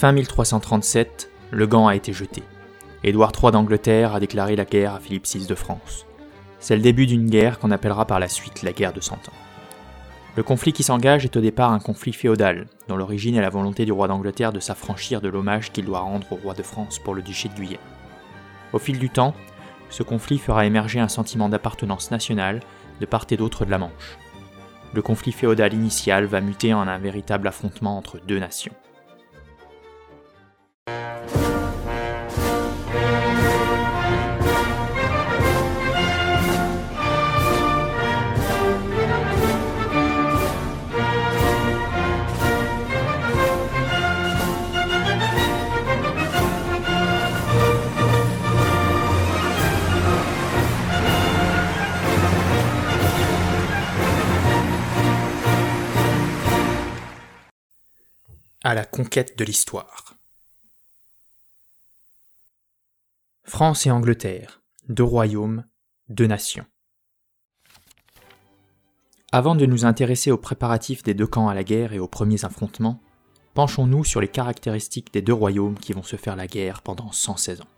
Fin 1337, le gant a été jeté. Édouard III d'Angleterre a déclaré la guerre à Philippe VI de France. C'est le début d'une guerre qu'on appellera par la suite la guerre de Cent Ans. Le conflit qui s'engage est au départ un conflit féodal, dont l'origine est la volonté du roi d'Angleterre de s'affranchir de l'hommage qu'il doit rendre au roi de France pour le duché de Guyenne. Au fil du temps, ce conflit fera émerger un sentiment d'appartenance nationale de part et d'autre de la Manche. Le conflit féodal initial va muter en un véritable affrontement entre deux nations. À la conquête de l'histoire. France et Angleterre, deux royaumes, deux nations. Avant de nous intéresser aux préparatifs des deux camps à la guerre et aux premiers affrontements, penchons-nous sur les caractéristiques des deux royaumes qui vont se faire la guerre pendant 116 ans.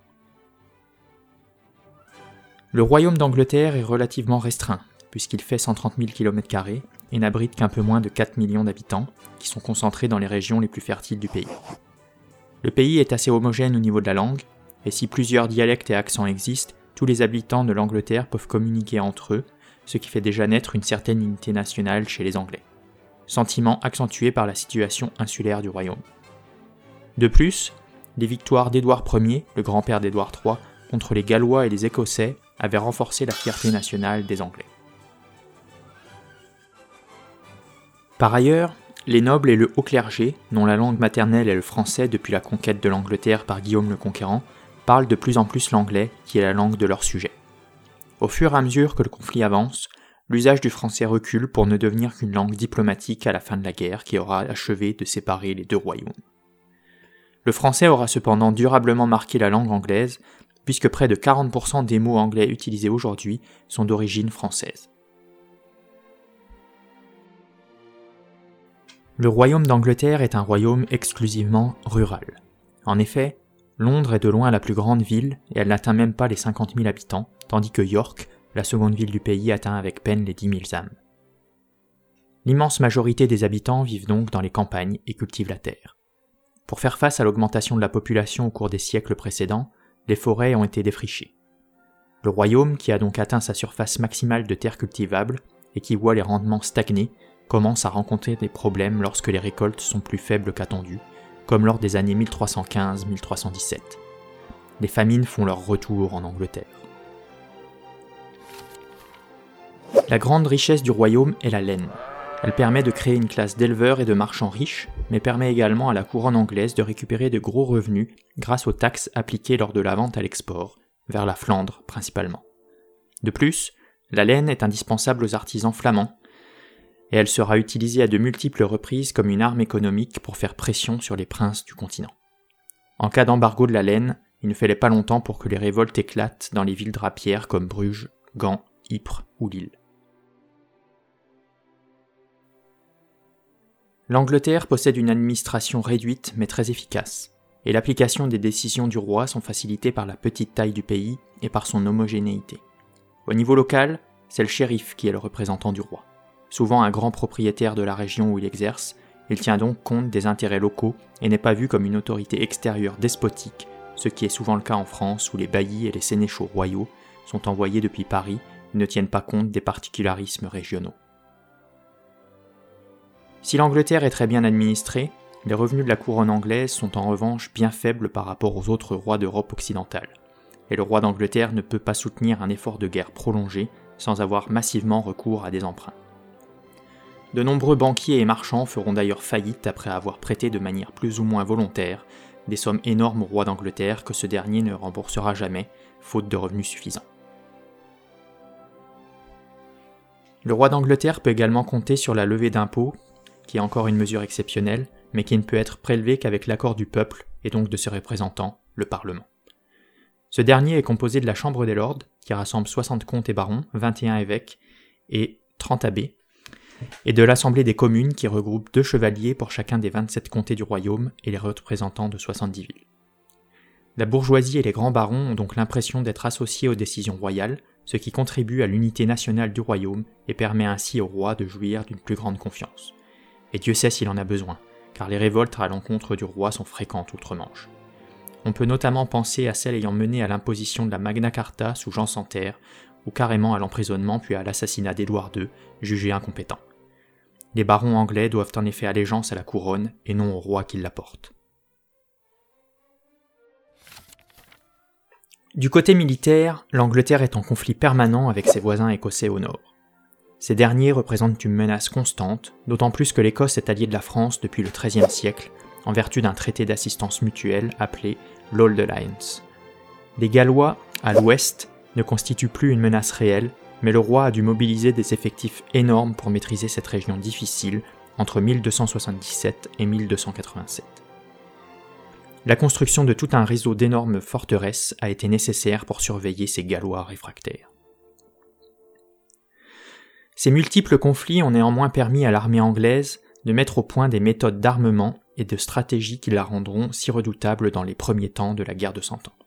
Le royaume d'Angleterre est relativement restreint, puisqu'il fait 130 000 km et n'abrite qu'un peu moins de 4 millions d'habitants, qui sont concentrés dans les régions les plus fertiles du pays. Le pays est assez homogène au niveau de la langue, et si plusieurs dialectes et accents existent, tous les habitants de l'Angleterre peuvent communiquer entre eux, ce qui fait déjà naître une certaine unité nationale chez les Anglais. Sentiment accentué par la situation insulaire du royaume. De plus, les victoires d'Édouard Ier, le grand-père d'Édouard III, contre les Gallois et les Écossais avaient renforcé la fierté nationale des Anglais. Par ailleurs, les nobles et le haut clergé, dont la langue maternelle est le français depuis la conquête de l'Angleterre par Guillaume le Conquérant, parlent de plus en plus l'anglais, qui est la langue de leur sujet. Au fur et à mesure que le conflit avance, l'usage du français recule pour ne devenir qu'une langue diplomatique à la fin de la guerre qui aura achevé de séparer les deux royaumes. Le français aura cependant durablement marqué la langue anglaise, puisque près de 40% des mots anglais utilisés aujourd'hui sont d'origine française. Le royaume d'Angleterre est un royaume exclusivement rural. En effet, Londres est de loin la plus grande ville et elle n'atteint même pas les 50 000 habitants, tandis que York, la seconde ville du pays, atteint avec peine les 10 000 âmes. L'immense majorité des habitants vivent donc dans les campagnes et cultivent la terre. Pour faire face à l'augmentation de la population au cours des siècles précédents, les forêts ont été défrichées. Le royaume, qui a donc atteint sa surface maximale de terre cultivable et qui voit les rendements stagner, commence à rencontrer des problèmes lorsque les récoltes sont plus faibles qu'attendues, comme lors des années 1315-1317. Les famines font leur retour en Angleterre. La grande richesse du royaume est la laine. Elle permet de créer une classe d'éleveurs et de marchands riches, mais permet également à la couronne anglaise de récupérer de gros revenus grâce aux taxes appliquées lors de la vente à l'export, vers la Flandre principalement. De plus, la laine est indispensable aux artisans flamands et elle sera utilisée à de multiples reprises comme une arme économique pour faire pression sur les princes du continent. En cas d'embargo de la laine, il ne fallait pas longtemps pour que les révoltes éclatent dans les villes drapières comme Bruges, Gand, Ypres ou Lille. L'Angleterre possède une administration réduite mais très efficace, et l'application des décisions du roi sont facilitées par la petite taille du pays et par son homogénéité. Au niveau local, c'est le shérif qui est le représentant du roi souvent un grand propriétaire de la région où il exerce, il tient donc compte des intérêts locaux et n'est pas vu comme une autorité extérieure despotique, ce qui est souvent le cas en France où les baillis et les sénéchaux royaux sont envoyés depuis Paris et ne tiennent pas compte des particularismes régionaux. Si l'Angleterre est très bien administrée, les revenus de la couronne anglaise sont en revanche bien faibles par rapport aux autres rois d'Europe occidentale, et le roi d'Angleterre ne peut pas soutenir un effort de guerre prolongé sans avoir massivement recours à des emprunts. De nombreux banquiers et marchands feront d'ailleurs faillite après avoir prêté de manière plus ou moins volontaire des sommes énormes au roi d'Angleterre que ce dernier ne remboursera jamais, faute de revenus suffisants. Le roi d'Angleterre peut également compter sur la levée d'impôts, qui est encore une mesure exceptionnelle, mais qui ne peut être prélevée qu'avec l'accord du peuple et donc de ses représentants, le Parlement. Ce dernier est composé de la Chambre des Lords, qui rassemble 60 comtes et barons, 21 évêques et 30 abbés, et de l'Assemblée des communes qui regroupe deux chevaliers pour chacun des 27 comtés du royaume et les représentants de 70 villes. La bourgeoisie et les grands barons ont donc l'impression d'être associés aux décisions royales, ce qui contribue à l'unité nationale du royaume et permet ainsi au roi de jouir d'une plus grande confiance. Et Dieu sait s'il en a besoin, car les révoltes à l'encontre du roi sont fréquentes outre-Manche. On peut notamment penser à celles ayant mené à l'imposition de la Magna Carta sous Jean Santerre, ou carrément à l'emprisonnement puis à l'assassinat d'Édouard II, jugé incompétent. Les barons anglais doivent en effet allégeance à la couronne et non au roi qui la porte. Du côté militaire, l'Angleterre est en conflit permanent avec ses voisins écossais au nord. Ces derniers représentent une menace constante, d'autant plus que l'Écosse est alliée de la France depuis le XIIIe siècle, en vertu d'un traité d'assistance mutuelle appelé l'Old Alliance. Les Gallois, à l'ouest, ne constituent plus une menace réelle, mais le roi a dû mobiliser des effectifs énormes pour maîtriser cette région difficile entre 1277 et 1287. La construction de tout un réseau d'énormes forteresses a été nécessaire pour surveiller ces Gallois réfractaires. Ces multiples conflits ont néanmoins permis à l'armée anglaise de mettre au point des méthodes d'armement et de stratégie qui la rendront si redoutable dans les premiers temps de la guerre de Cent Ans.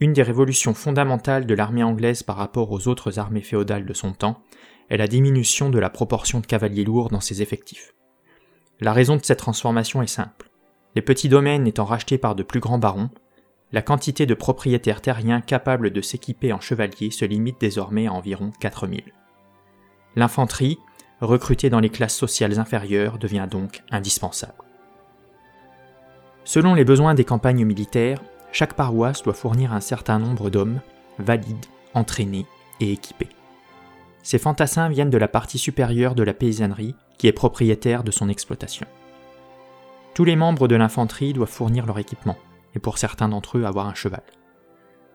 Une des révolutions fondamentales de l'armée anglaise par rapport aux autres armées féodales de son temps est la diminution de la proportion de cavaliers lourds dans ses effectifs. La raison de cette transformation est simple. Les petits domaines étant rachetés par de plus grands barons, la quantité de propriétaires terriens capables de s'équiper en chevaliers se limite désormais à environ 4000. L'infanterie, recrutée dans les classes sociales inférieures, devient donc indispensable. Selon les besoins des campagnes militaires, chaque paroisse doit fournir un certain nombre d'hommes, valides, entraînés et équipés. Ces fantassins viennent de la partie supérieure de la paysannerie qui est propriétaire de son exploitation. Tous les membres de l'infanterie doivent fournir leur équipement, et pour certains d'entre eux avoir un cheval.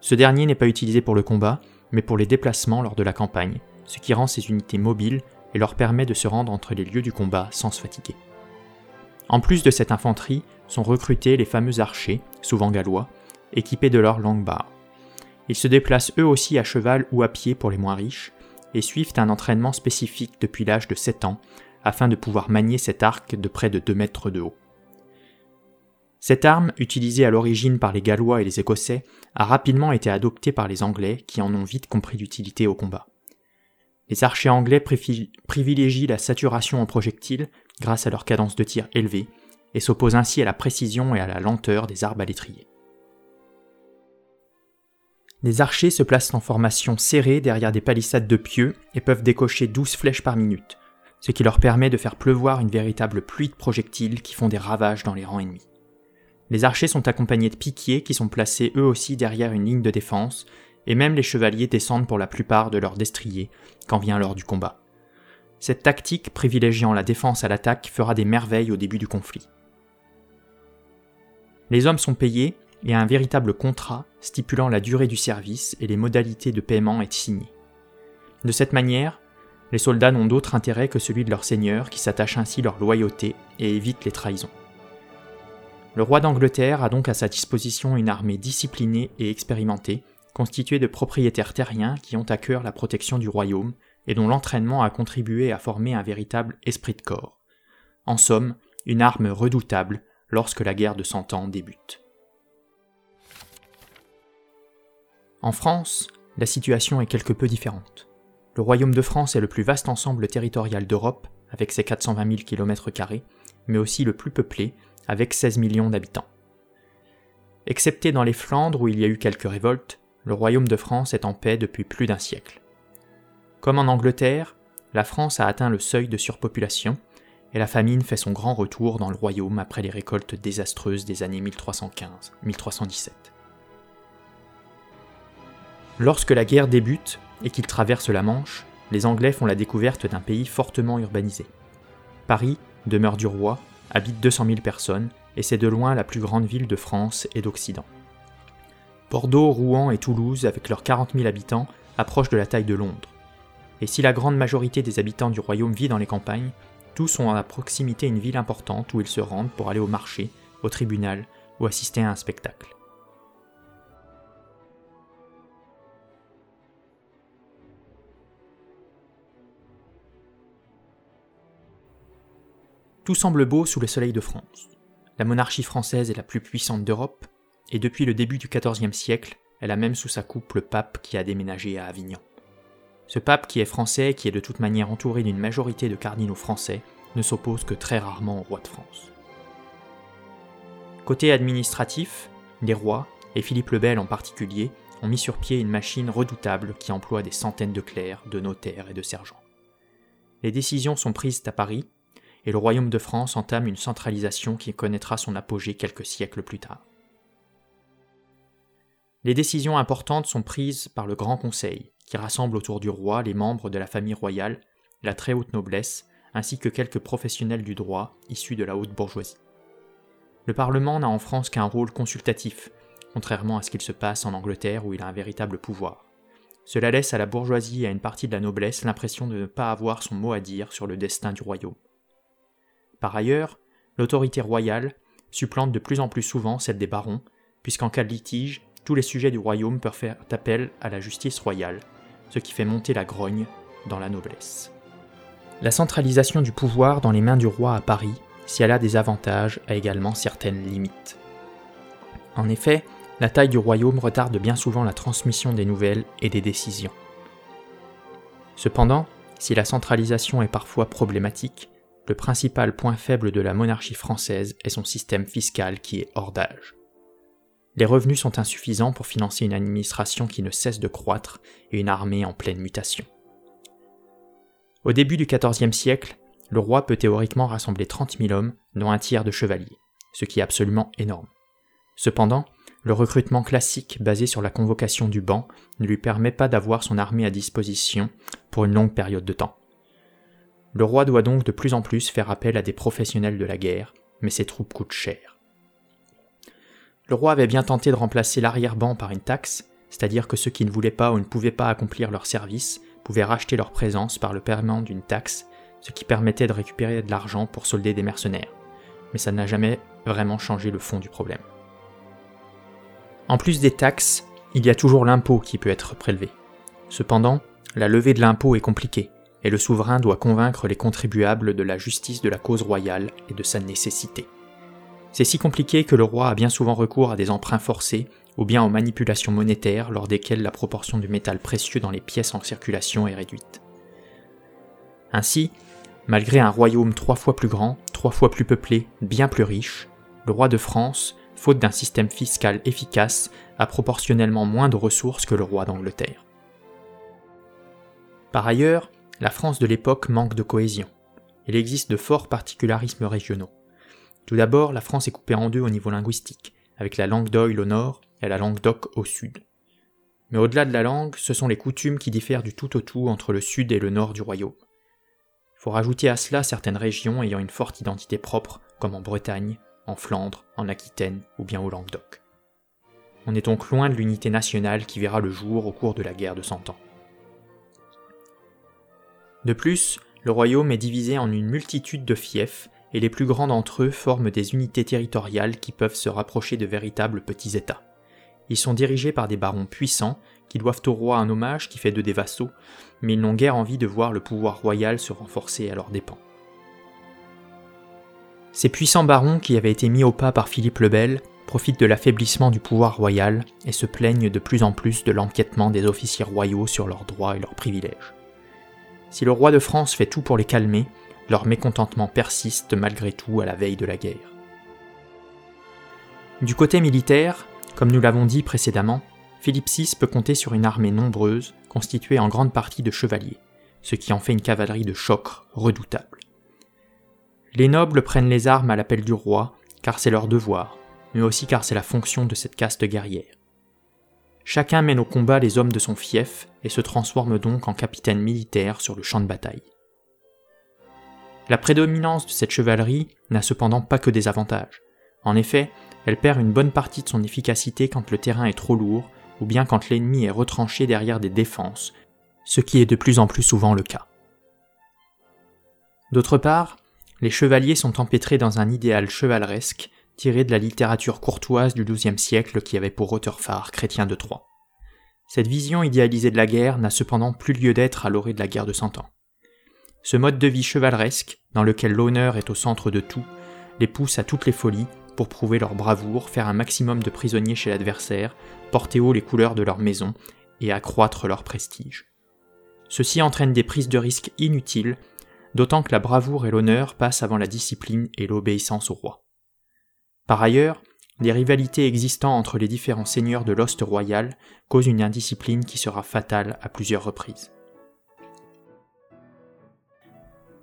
Ce dernier n'est pas utilisé pour le combat, mais pour les déplacements lors de la campagne, ce qui rend ces unités mobiles et leur permet de se rendre entre les lieux du combat sans se fatiguer. En plus de cette infanterie, sont recrutés les fameux archers, souvent gallois, équipés de leur longue barre. Ils se déplacent eux aussi à cheval ou à pied pour les moins riches, et suivent un entraînement spécifique depuis l'âge de 7 ans, afin de pouvoir manier cet arc de près de 2 mètres de haut. Cette arme, utilisée à l'origine par les Gallois et les Écossais, a rapidement été adoptée par les Anglais qui en ont vite compris l'utilité au combat. Les archers anglais privilégient la saturation en projectiles grâce à leur cadence de tir élevée et s'opposent ainsi à la précision et à la lenteur des arbalétriers. Les archers se placent en formation serrée derrière des palissades de pieux et peuvent décocher 12 flèches par minute, ce qui leur permet de faire pleuvoir une véritable pluie de projectiles qui font des ravages dans les rangs ennemis. Les archers sont accompagnés de piquiers qui sont placés eux aussi derrière une ligne de défense, et même les chevaliers descendent pour la plupart de leur destrier quand vient l'heure du combat. Cette tactique privilégiant la défense à l'attaque fera des merveilles au début du conflit. Les hommes sont payés et un véritable contrat stipulant la durée du service et les modalités de paiement est signé. De cette manière, les soldats n'ont d'autre intérêt que celui de leur seigneur qui s'attache ainsi leur loyauté et évite les trahisons. Le roi d'Angleterre a donc à sa disposition une armée disciplinée et expérimentée, constituée de propriétaires terriens qui ont à cœur la protection du royaume et dont l'entraînement a contribué à former un véritable esprit de corps. En somme, une arme redoutable lorsque la guerre de Cent Ans débute. En France, la situation est quelque peu différente. Le royaume de France est le plus vaste ensemble territorial d'Europe, avec ses 420 000 km, mais aussi le plus peuplé, avec 16 millions d'habitants. Excepté dans les Flandres où il y a eu quelques révoltes, le royaume de France est en paix depuis plus d'un siècle. Comme en Angleterre, la France a atteint le seuil de surpopulation et la famine fait son grand retour dans le royaume après les récoltes désastreuses des années 1315-1317. Lorsque la guerre débute et qu'ils traversent la Manche, les Anglais font la découverte d'un pays fortement urbanisé. Paris, demeure du roi, habite 200 000 personnes et c'est de loin la plus grande ville de France et d'Occident. Bordeaux, Rouen et Toulouse, avec leurs 40 000 habitants, approchent de la taille de Londres. Et si la grande majorité des habitants du royaume vit dans les campagnes, tous ont à proximité une ville importante où ils se rendent pour aller au marché, au tribunal ou assister à un spectacle. Tout semble beau sous le soleil de France. La monarchie française est la plus puissante d'Europe, et depuis le début du XIVe siècle, elle a même sous sa coupe le pape qui a déménagé à Avignon. Ce pape qui est français et qui est de toute manière entouré d'une majorité de cardinaux français ne s'oppose que très rarement au roi de France. Côté administratif, les rois, et Philippe le Bel en particulier, ont mis sur pied une machine redoutable qui emploie des centaines de clercs, de notaires et de sergents. Les décisions sont prises à Paris, et le royaume de France entame une centralisation qui connaîtra son apogée quelques siècles plus tard. Les décisions importantes sont prises par le Grand Conseil, qui rassemble autour du roi les membres de la famille royale, la très haute noblesse, ainsi que quelques professionnels du droit issus de la haute bourgeoisie. Le Parlement n'a en France qu'un rôle consultatif, contrairement à ce qu'il se passe en Angleterre où il a un véritable pouvoir. Cela laisse à la bourgeoisie et à une partie de la noblesse l'impression de ne pas avoir son mot à dire sur le destin du royaume. Par ailleurs, l'autorité royale supplante de plus en plus souvent celle des barons, puisqu'en cas de litige, tous les sujets du royaume peuvent faire appel à la justice royale, ce qui fait monter la grogne dans la noblesse. La centralisation du pouvoir dans les mains du roi à Paris, si elle a des avantages, a également certaines limites. En effet, la taille du royaume retarde bien souvent la transmission des nouvelles et des décisions. Cependant, si la centralisation est parfois problématique, le principal point faible de la monarchie française est son système fiscal qui est hors d'âge. Les revenus sont insuffisants pour financer une administration qui ne cesse de croître et une armée en pleine mutation. Au début du XIVe siècle, le roi peut théoriquement rassembler 30 000 hommes, dont un tiers de chevaliers, ce qui est absolument énorme. Cependant, le recrutement classique basé sur la convocation du banc ne lui permet pas d'avoir son armée à disposition pour une longue période de temps. Le roi doit donc de plus en plus faire appel à des professionnels de la guerre, mais ces troupes coûtent cher. Le roi avait bien tenté de remplacer l'arrière-ban par une taxe, c'est-à-dire que ceux qui ne voulaient pas ou ne pouvaient pas accomplir leur service pouvaient racheter leur présence par le paiement d'une taxe, ce qui permettait de récupérer de l'argent pour solder des mercenaires. Mais ça n'a jamais vraiment changé le fond du problème. En plus des taxes, il y a toujours l'impôt qui peut être prélevé. Cependant, la levée de l'impôt est compliquée, et le souverain doit convaincre les contribuables de la justice de la cause royale et de sa nécessité. C'est si compliqué que le roi a bien souvent recours à des emprunts forcés ou bien aux manipulations monétaires lors desquelles la proportion du métal précieux dans les pièces en circulation est réduite. Ainsi, malgré un royaume trois fois plus grand, trois fois plus peuplé, bien plus riche, le roi de France, faute d'un système fiscal efficace, a proportionnellement moins de ressources que le roi d'Angleterre. Par ailleurs, la France de l'époque manque de cohésion. Il existe de forts particularismes régionaux. Tout d'abord, la France est coupée en deux au niveau linguistique, avec la langue d'Oil au nord et la langue d'Oc au sud. Mais au-delà de la langue, ce sont les coutumes qui diffèrent du tout au tout entre le sud et le nord du royaume. Il faut rajouter à cela certaines régions ayant une forte identité propre, comme en Bretagne, en Flandre, en Aquitaine ou bien au Languedoc. On est donc loin de l'unité nationale qui verra le jour au cours de la guerre de Cent Ans. De plus, le royaume est divisé en une multitude de fiefs et les plus grands d'entre eux forment des unités territoriales qui peuvent se rapprocher de véritables petits États. Ils sont dirigés par des barons puissants qui doivent au roi un hommage qui fait d'eux des vassaux, mais ils n'ont guère envie de voir le pouvoir royal se renforcer à leurs dépens. Ces puissants barons qui avaient été mis au pas par Philippe le Bel profitent de l'affaiblissement du pouvoir royal et se plaignent de plus en plus de l'enquêtement des officiers royaux sur leurs droits et leurs privilèges. Si le roi de France fait tout pour les calmer, leur mécontentement persiste malgré tout à la veille de la guerre. Du côté militaire, comme nous l'avons dit précédemment, Philippe VI peut compter sur une armée nombreuse, constituée en grande partie de chevaliers, ce qui en fait une cavalerie de choc redoutable. Les nobles prennent les armes à l'appel du roi, car c'est leur devoir, mais aussi car c'est la fonction de cette caste guerrière. Chacun mène au combat les hommes de son fief et se transforme donc en capitaine militaire sur le champ de bataille. La prédominance de cette chevalerie n'a cependant pas que des avantages. En effet, elle perd une bonne partie de son efficacité quand le terrain est trop lourd ou bien quand l'ennemi est retranché derrière des défenses, ce qui est de plus en plus souvent le cas. D'autre part, les chevaliers sont empêtrés dans un idéal chevaleresque tiré de la littérature courtoise du XIIe siècle qui avait pour auteur phare Chrétien de Troyes. Cette vision idéalisée de la guerre n'a cependant plus lieu d'être à l'orée de la guerre de Cent Ans. Ce mode de vie chevaleresque, dans lequel l'honneur est au centre de tout, les pousse à toutes les folies pour prouver leur bravoure, faire un maximum de prisonniers chez l'adversaire, porter haut les couleurs de leur maison et accroître leur prestige. Ceci entraîne des prises de risques inutiles, d'autant que la bravoure et l'honneur passent avant la discipline et l'obéissance au roi. Par ailleurs, les rivalités existant entre les différents seigneurs de l'Ost royal causent une indiscipline qui sera fatale à plusieurs reprises.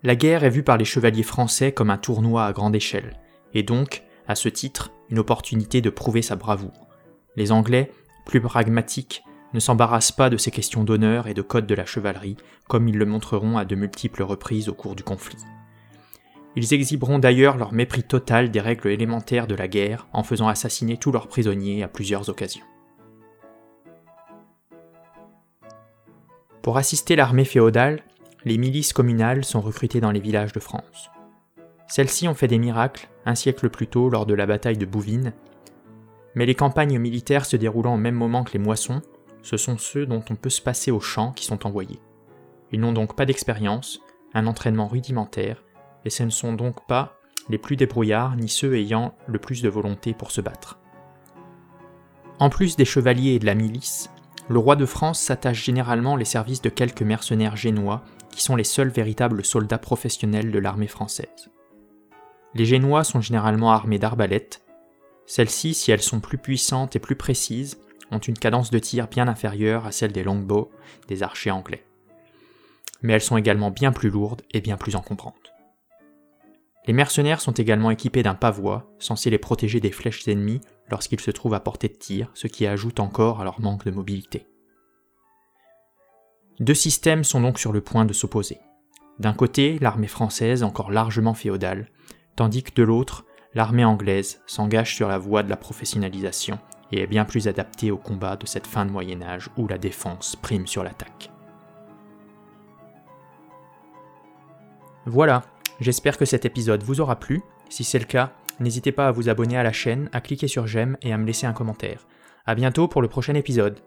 La guerre est vue par les chevaliers français comme un tournoi à grande échelle, et donc, à ce titre, une opportunité de prouver sa bravoure. Les Anglais, plus pragmatiques, ne s'embarrassent pas de ces questions d'honneur et de code de la chevalerie, comme ils le montreront à de multiples reprises au cours du conflit. Ils exhiberont d'ailleurs leur mépris total des règles élémentaires de la guerre en faisant assassiner tous leurs prisonniers à plusieurs occasions. Pour assister l'armée féodale, les milices communales sont recrutées dans les villages de France. Celles-ci ont fait des miracles un siècle plus tôt lors de la bataille de Bouvines, mais les campagnes militaires se déroulant au même moment que les moissons, ce sont ceux dont on peut se passer au champ qui sont envoyés. Ils n'ont donc pas d'expérience, un entraînement rudimentaire, et ce ne sont donc pas les plus débrouillards ni ceux ayant le plus de volonté pour se battre. En plus des chevaliers et de la milice, le roi de France s'attache généralement les services de quelques mercenaires génois qui sont les seuls véritables soldats professionnels de l'armée française. Les Génois sont généralement armés d'arbalètes. Celles-ci, si elles sont plus puissantes et plus précises, ont une cadence de tir bien inférieure à celle des longbows des archers anglais. Mais elles sont également bien plus lourdes et bien plus encombrantes. Les mercenaires sont également équipés d'un pavois, censé les protéger des flèches ennemies lorsqu'ils se trouvent à portée de tir, ce qui ajoute encore à leur manque de mobilité. Deux systèmes sont donc sur le point de s'opposer. D'un côté, l'armée française, encore largement féodale, tandis que de l'autre, l'armée anglaise s'engage sur la voie de la professionnalisation et est bien plus adaptée au combat de cette fin de Moyen Âge où la défense prime sur l'attaque. Voilà, j'espère que cet épisode vous aura plu. Si c'est le cas, n'hésitez pas à vous abonner à la chaîne, à cliquer sur j'aime et à me laisser un commentaire. A bientôt pour le prochain épisode.